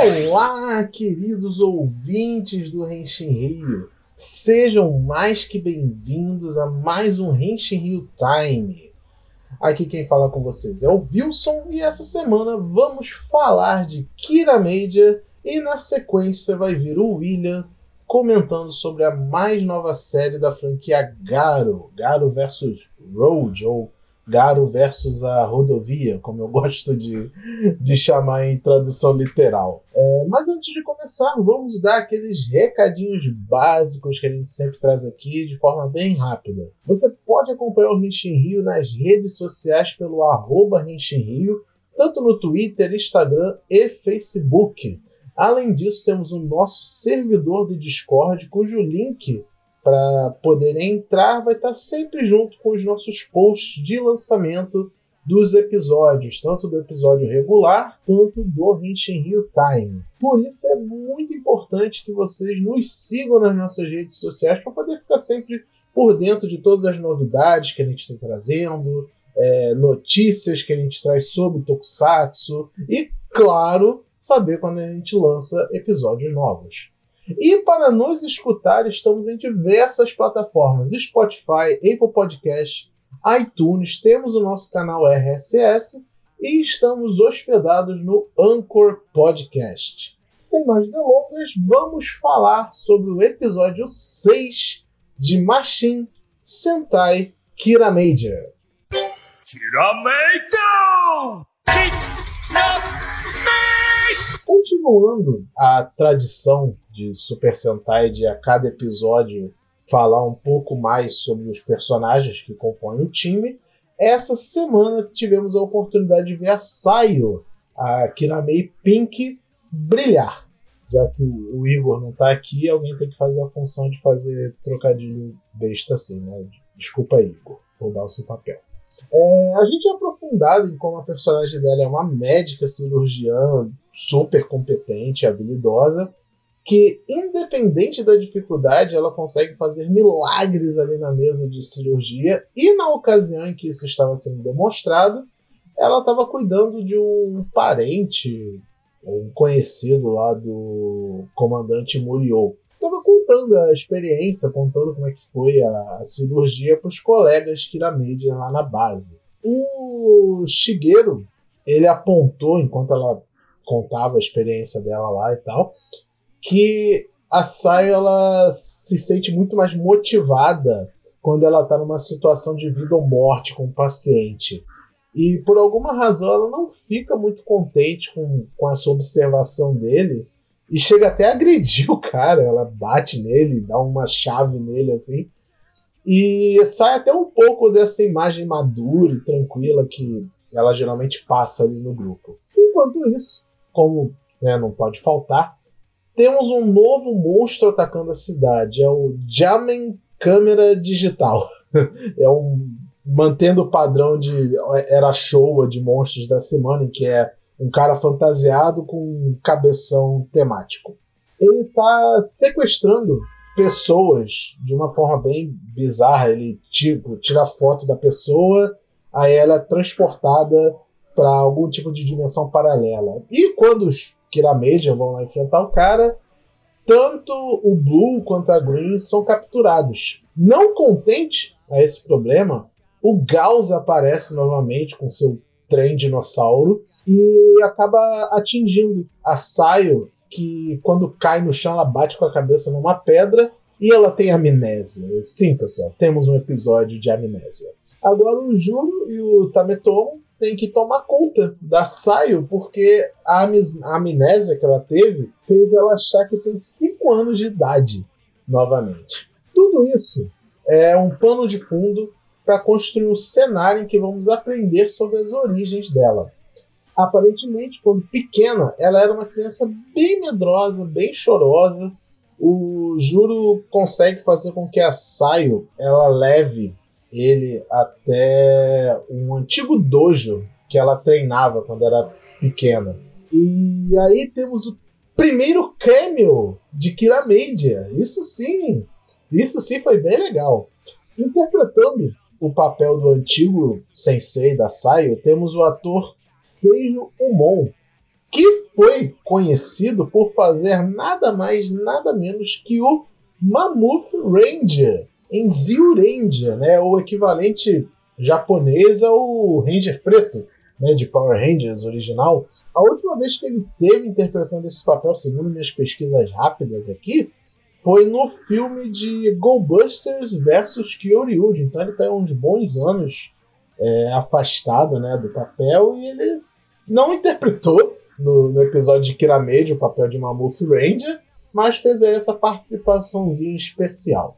Olá, queridos ouvintes do Renshin Rio. Sejam mais que bem-vindos a mais um Renshin Rio Time. Aqui quem fala com vocês é o Wilson e essa semana vamos falar de Kira Major e na sequência vai vir o William comentando sobre a mais nova série da franquia Garo, Garo vs Road ou Garo versus a rodovia, como eu gosto de, de chamar em tradução literal. É, mas antes de começar, vamos dar aqueles recadinhos básicos que a gente sempre traz aqui de forma bem rápida. Você pode acompanhar o Renshin Rio nas redes sociais pelo arroba Rio, tanto no Twitter, Instagram e Facebook. Além disso, temos o nosso servidor do Discord, cujo link para poderem entrar vai estar sempre junto com os nossos posts de lançamento dos episódios, tanto do episódio regular quanto do Henshin Rio Time. Por isso é muito importante que vocês nos sigam nas nossas redes sociais para poder ficar sempre por dentro de todas as novidades que a gente está trazendo, é, notícias que a gente traz sobre Tokusatsu e, claro, saber quando a gente lança episódios novos. E para nos escutar, estamos em diversas plataformas: Spotify, Apple Podcast, iTunes, temos o nosso canal RSS e estamos hospedados no Anchor Podcast. Sem mais delongas, vamos falar sobre o episódio 6 de Machine Sentai Kira Major. Kira Major! Continuando a tradição de Super Sentai de a cada episódio falar um pouco mais sobre os personagens que compõem o time. Essa semana tivemos a oportunidade de ver a Sayo, a Kiramei Pink, brilhar. Já que o Igor não está aqui, alguém tem que fazer a função de fazer trocadilho besta assim, né? Desculpa, Igor, roubar o seu papel. É, a gente é aprofundado em como a personagem dela é uma médica cirurgiã super competente, habilidosa, que, independente da dificuldade, ela consegue fazer milagres ali na mesa de cirurgia. E na ocasião em que isso estava sendo demonstrado, ela estava cuidando de um parente, um conhecido lá do comandante Muriou. Contando a experiência, contando como é que foi a, cirurgia para os colegas Kiramedia lá na base. O Shigeru, ele apontou, enquanto ela contava a experiência dela lá e tal, que a Sayo ela se sente muito mais motivada quando ela está numa situação de vida ou morte com o paciente. E por alguma razão ela não fica muito contente com, com essa observação dele e chega até a agredir o cara. Ela bate nele, dá uma chave nele assim. E sai até um pouco dessa imagem madura e tranquila que ela geralmente passa ali no grupo. Enquanto isso, como né, não pode faltar, temos um novo monstro atacando a cidade. É o Jamen Câmera Digital. é um. Mantendo o padrão de era show de monstros da semana, em que é um cara fantasiado com um cabeção temático. Ele está sequestrando pessoas de uma forma bem bizarra. Ele tipo, tira foto da pessoa, aí ela é transportada para algum tipo de dimensão paralela. E quando os Kiramedia vão lá enfrentar o cara, tanto o Blue quanto a Green são capturados. Não contente a esse problema, o Gauss aparece novamente com seu trem dinossauro e acaba atingindo a Sayo, que quando cai no chão ela bate com a cabeça numa pedra e ela tem amnésia. Sim, pessoal, temos um episódio de amnésia. Agora o Juro e o Tametomo tem que tomar conta da Saio, porque a, amnésia que ela teve fez ela achar que tem 5 anos de idade novamente. Tudo isso é um pano de fundo para construir um cenário em que vamos aprender sobre as origens dela. Aparentemente, quando pequena, ela era uma criança bem medrosa, bem chorosa. O Juro consegue fazer com que a Saio ela leve ele até um antigo dojo que ela treinava quando era pequena. E aí temos o primeiro cameo de Kira Media. Isso sim, isso sim foi bem legal. Interpretando o papel do antigo sensei da Saio, temos o ator Seijo Umon, que foi conhecido por fazer nada mais, nada menos que o Mammoth Ranger em Zyuranger, né? O equivalente japonês ao Ranger Preto, né? De Power Rangers original. A última vez que ele teve interpretando esse papel, segundo minhas pesquisas rápidas aqui, foi no filme de Goldbusters versus Kyoryuji. Então ele tem uns bons anos é, afastado né, do papel e ele não interpretou no, no episódio de Kirameji o papel de Mammoth Ranger, mas fez essa participaçãozinha especial.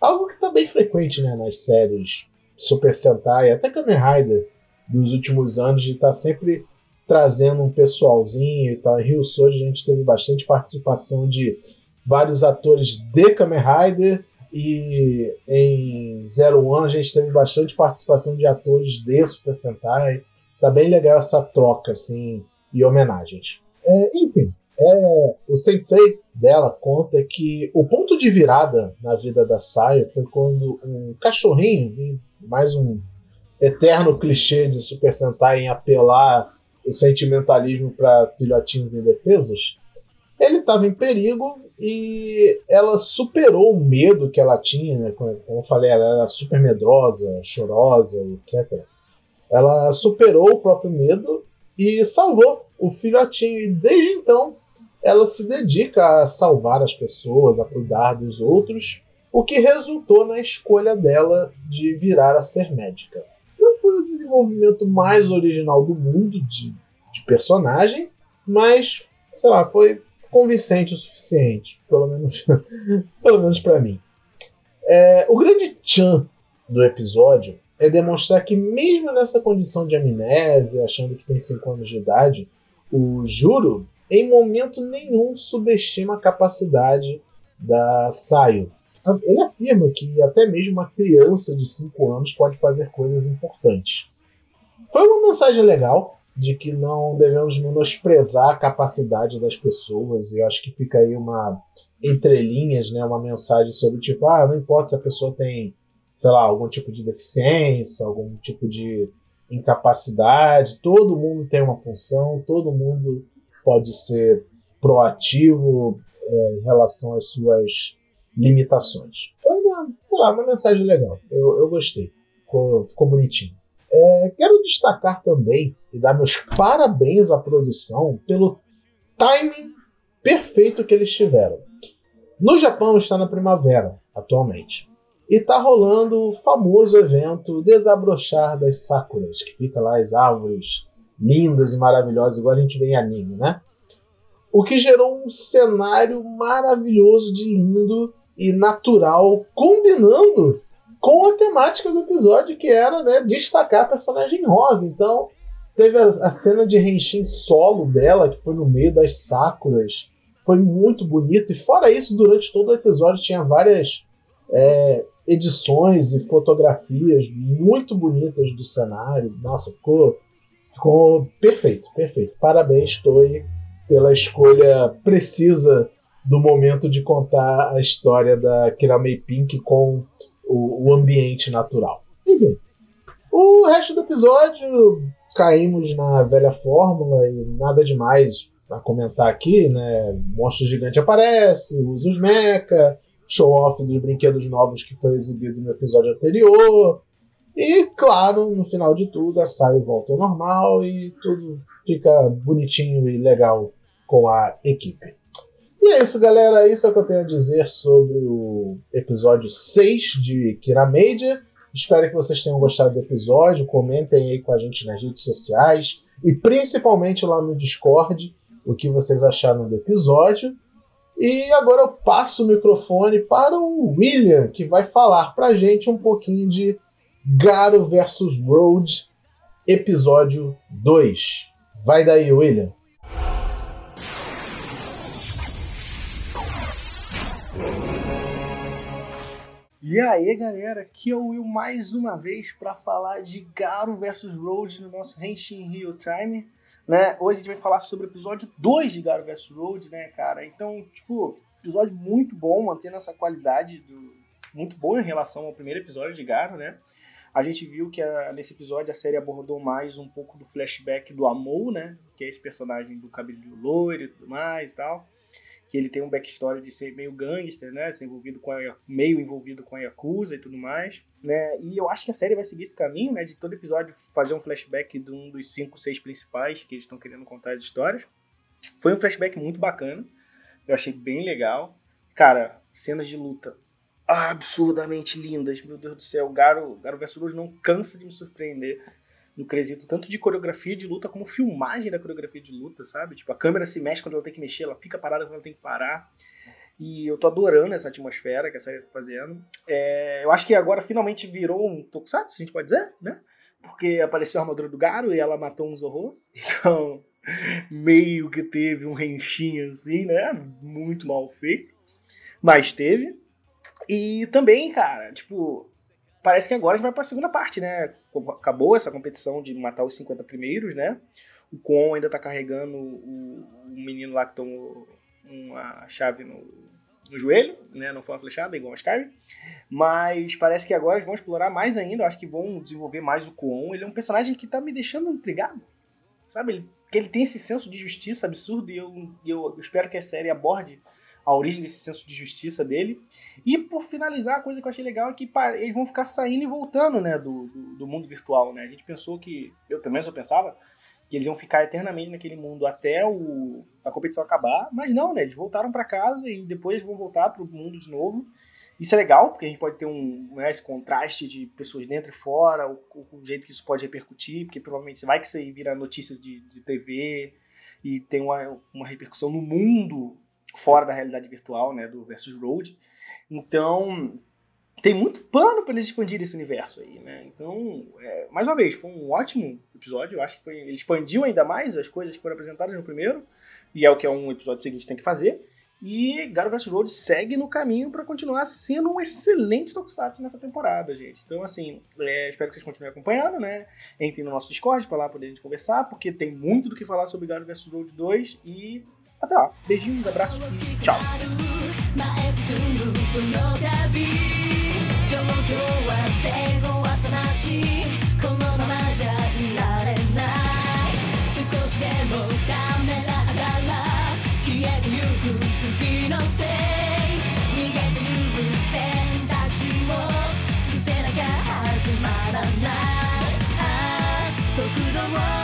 Algo que está bem frequente né, nas séries Super Sentai, até Kamen Rider dos últimos anos, de estar tá sempre trazendo um pessoalzinho e tal. Em Rio Soji a gente teve bastante participação de vários atores de Kamen Rider e em Zero One a gente teve bastante participação de atores de Super Sentai. Tá bem legal essa troca, assim, e homenagens. É, enfim, é, o sensei dela conta que o ponto de virada na vida da Sayo foi quando um cachorrinho, mais um eterno clichê de Super Sentai em apelar o sentimentalismo para filhotinhos indefesos, ele estava em perigo e ela superou o medo que ela tinha, né? como eu falei, ela era super medrosa, chorosa, etc. Ela superou o próprio medo e salvou o filhotinho. E desde então ela se dedica a salvar as pessoas, a cuidar dos outros, o que resultou na escolha dela de virar a ser médica. Não foi o desenvolvimento mais original do mundo de, de personagem, mas, sei lá, foi convincente o suficiente, pelo menos, pelo menos para mim. É, o grande tchan do episódio é demonstrar que mesmo nessa condição de amnésia, achando que tem 5 anos de idade, o Juro em momento nenhum subestima a capacidade da Saio. Ele afirma que até mesmo uma criança de 5 anos pode fazer coisas importantes. Foi uma mensagem legal, de que não devemos menosprezar a capacidade das pessoas. E eu acho que fica aí uma entrelinhas, né, uma mensagem sobre tipo, ah, não importa se a pessoa tem, sei lá, algum tipo de deficiência, algum tipo de incapacidade, todo mundo tem uma função, todo mundo pode ser proativo é, em relação às suas limitações. Uma, sei lá, uma mensagem legal. Eu, eu gostei. Ficou, ficou bonitinho. É, quero destacar também e dar meus parabéns à produção pelo timing perfeito que eles tiveram. No Japão está na primavera, atualmente. E está rolando o famoso evento Desabrochar das Sakuras, que fica lá as árvores lindas e maravilhosas, igual a gente vê em anime, né? O que gerou um cenário maravilhoso de lindo e natural, combinando com a temática do episódio, que era né, destacar a personagem rosa. Então, teve a, a cena de Henshin solo dela, que foi no meio das Sakuras. Foi muito bonito. E fora isso, durante todo o episódio tinha várias é, edições e fotografias muito bonitas do cenário. Nossa, ficou, ficou perfeito, perfeito. Parabéns, Toei, pela escolha precisa do momento de contar a história da Kiramei Pink com o, o ambiente natural. Enfim, o resto do episódio caímos na velha fórmula e nada demais a comentar aqui, né? Monstro gigante aparece, usa os mecha, show off dos brinquedos novos que foi exibido no episódio anterior. E, claro, no final de tudo, a Saio volta ao normal e tudo fica bonitinho e legal com a equipe. E é isso, galera. Isso é o que eu tenho a dizer sobre o episódio 6 de Kira Major. Espero que vocês tenham gostado do episódio. Comentem aí com a gente nas redes sociais e principalmente lá no Discord o que vocês acharam do episódio. E agora eu passo o microfone para o William, que vai falar pra gente um pouquinho de Garo vs Road, episódio 2. Vai daí, William. E aí, galera, aqui é o Will mais uma vez para falar de Garo vs Road no nosso Henshin Rio Time, né? Hoje a gente vai falar sobre o episódio 2 de Garo vs Road, né, cara? Então, tipo, episódio muito bom, mantendo essa qualidade do muito boa em relação ao primeiro episódio de Garo, né? A gente viu que a, nesse episódio a série abordou mais um pouco do flashback do Amou, né? Que é esse personagem do cabelo loiro e tudo mais e tal. Que ele tem um backstory de ser meio gangster, né? Ser envolvido com a, meio envolvido com a Yakuza e tudo mais, né? E eu acho que a série vai seguir esse caminho, né? De todo episódio fazer um flashback de um dos cinco, seis principais que eles estão querendo contar as histórias. Foi um flashback muito bacana. Eu achei bem legal. Cara, cenas de luta absurdamente lindas. Meu Deus do céu, Garo, Garo vs não cansa de me surpreender no quesito tanto de coreografia de luta como filmagem da coreografia de luta, sabe? Tipo, a câmera se mexe quando ela tem que mexer, ela fica parada quando ela tem que parar. E eu tô adorando essa atmosfera que a série tá fazendo. É, eu acho que agora finalmente virou um Tokusatsu, a gente pode dizer, né? Porque apareceu a armadura do Garo e ela matou um Zorro. Então, meio que teve um renchinho assim, né? Muito mal feito. Mas teve. E também, cara, tipo, parece que agora a gente vai pra segunda parte, né? Acabou essa competição de matar os 50 primeiros, né? O Con ainda tá carregando o, o menino lá que tomou uma chave no, no joelho, né? Não foi uma flechada, igual a Skyrim. Mas parece que agora eles vão explorar mais ainda. Eu acho que vão desenvolver mais o Kwon. Ele é um personagem que tá me deixando intrigado. Sabe? Ele, que ele tem esse senso de justiça absurdo e eu, eu espero que a série aborde a origem desse senso de justiça dele. E por finalizar, a coisa que eu achei legal é que eles vão ficar saindo e voltando, né, do, do, do, mundo virtual, né? A gente pensou que, eu pelo menos eu pensava, que eles iam ficar eternamente naquele mundo até o, a competição acabar, mas não, né? Eles voltaram para casa e depois vão voltar para o mundo de novo. Isso é legal, porque a gente pode ter um, né, esse contraste de pessoas dentro e fora, o, o, jeito que isso pode repercutir, porque provavelmente você vai que isso aí vira notícia de, de TV e tem uma, uma repercussão no mundo fora da realidade virtual, né, do Versus Road. Então, tem muito pano para eles expandirem esse universo aí, né? Então, é, mais uma vez, foi um ótimo episódio. Eu acho que foi, ele expandiu ainda mais as coisas que foram apresentadas no primeiro, e é o que é um episódio seguinte tem que fazer. E Garo vs Road segue no caminho para continuar sendo um excelente Tokusatsu nessa temporada, gente. Então, assim, é, espero que vocês continuem acompanhando, né? Entrem no nosso Discord para lá poder conversar, porque tem muito do que falar sobre Garo vs Road 2 e Até lá. Beijinhos, abraços e tchau. Nice. 速度を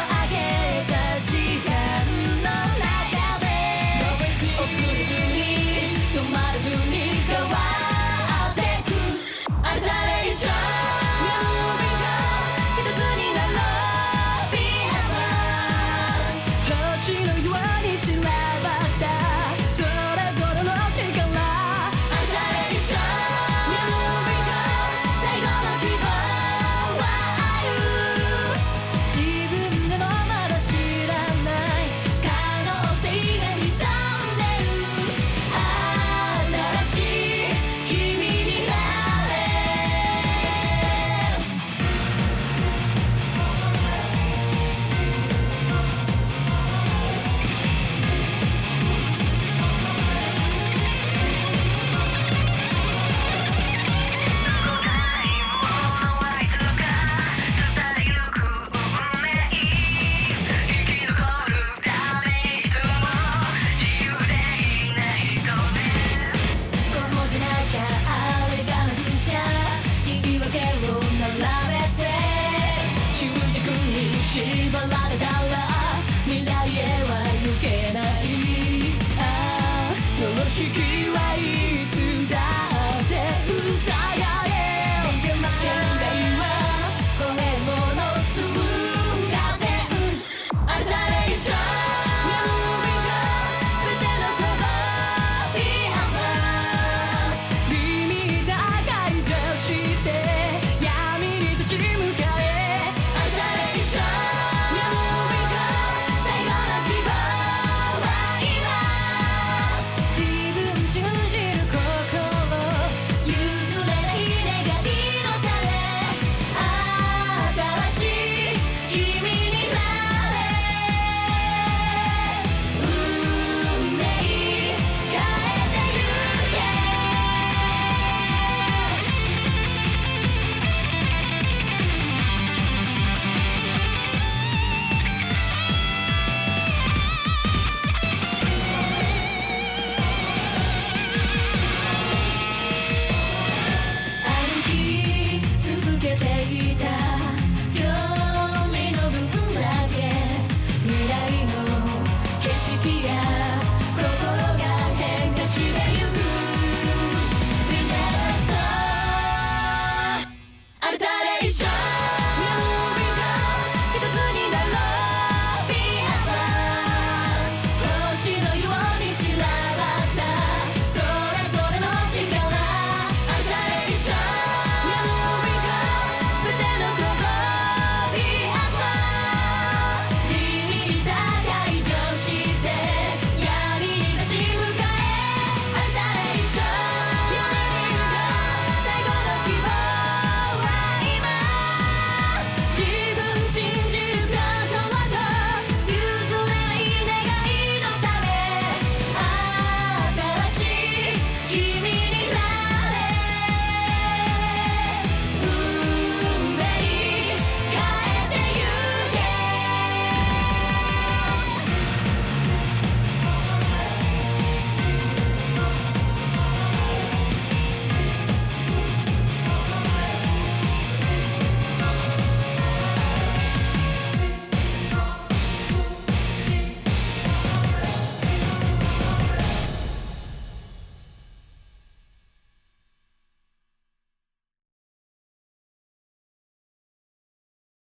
はいつ